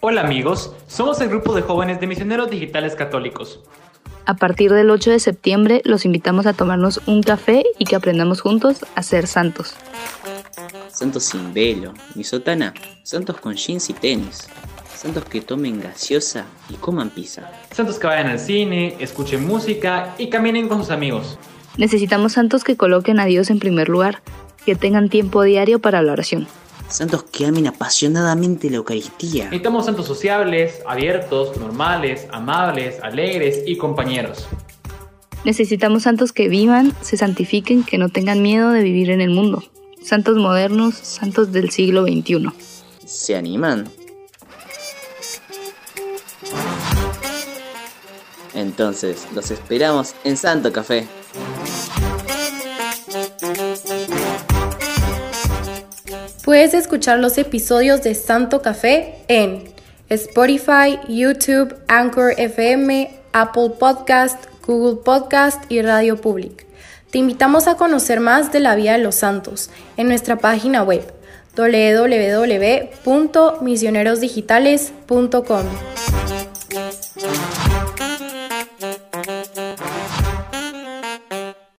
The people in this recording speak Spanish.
Hola amigos, somos el grupo de jóvenes de misioneros digitales católicos. A partir del 8 de septiembre los invitamos a tomarnos un café y que aprendamos juntos a ser santos. Santos sin velo, ni sotana, santos con jeans y tenis, santos que tomen gaseosa y coman pizza. Santos que vayan al cine, escuchen música y caminen con sus amigos. Necesitamos santos que coloquen a Dios en primer lugar, que tengan tiempo diario para la oración. Santos que amen apasionadamente la Eucaristía. Necesitamos santos sociables, abiertos, normales, amables, alegres y compañeros. Necesitamos santos que vivan, se santifiquen, que no tengan miedo de vivir en el mundo. Santos modernos, santos del siglo XXI. ¿Se animan? Entonces, los esperamos en Santo Café. Puedes escuchar los episodios de Santo Café en Spotify, YouTube, Anchor FM, Apple Podcast, Google Podcast y Radio Public. Te invitamos a conocer más de la vida de los santos en nuestra página web www.misionerosdigitales.com.